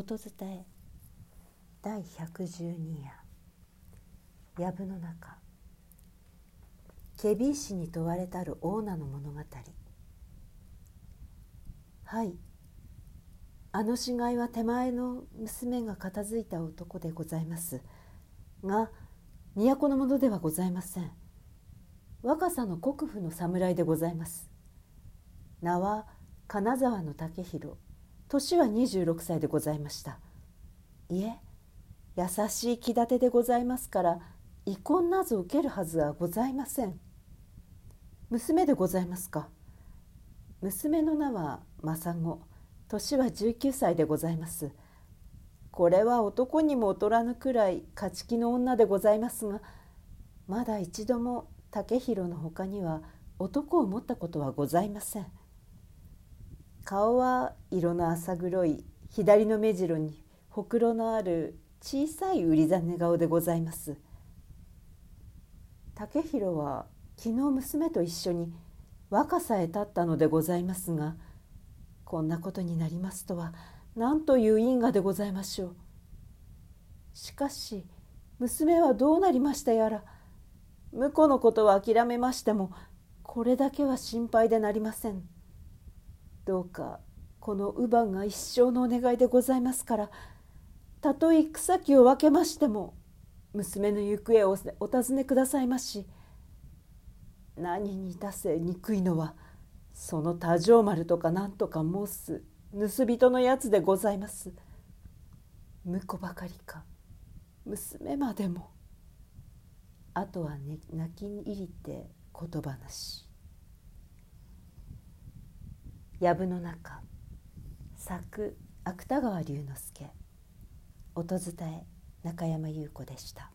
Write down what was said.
音伝え。第112夜。藪の中。ケビ石に問われたるオーナの物語。はい。あの死骸は手前の娘が片付いた男でございます。が都の者ではございません。若さの国府の侍でございます。名は金沢の武弘年は26歳でございました。いえ優しい気立てでございますから遺恨なぞ受けるはずはございません。娘でございますか？娘の名は政子。年は19歳でございます。これは男にも劣らぬくらい勝ち気の女でございますがまだ一度も竹広のほかには男を持ったことはございません。顔は色の浅黒い左の目白にほくろのある小さい売りざね顔でございます。竹広は昨日娘と一緒に若さへ立ったのでございますがこんなことになりますとは何という因果でございましょう。しかし娘はどうなりましたやら婿のことは諦めましてもこれだけは心配でなりません。どうかこの乳母が一生のお願いでございますからたとえ草木を分けましても娘の行方をお尋ねくださいまし何に出せ憎いのはその多条丸とか何とか申す盗人のやつでございます。婿ばかりか娘までもあとは、ね、泣き入りて言葉なし。藪の中作芥川龍之介音伝え中山優子でした。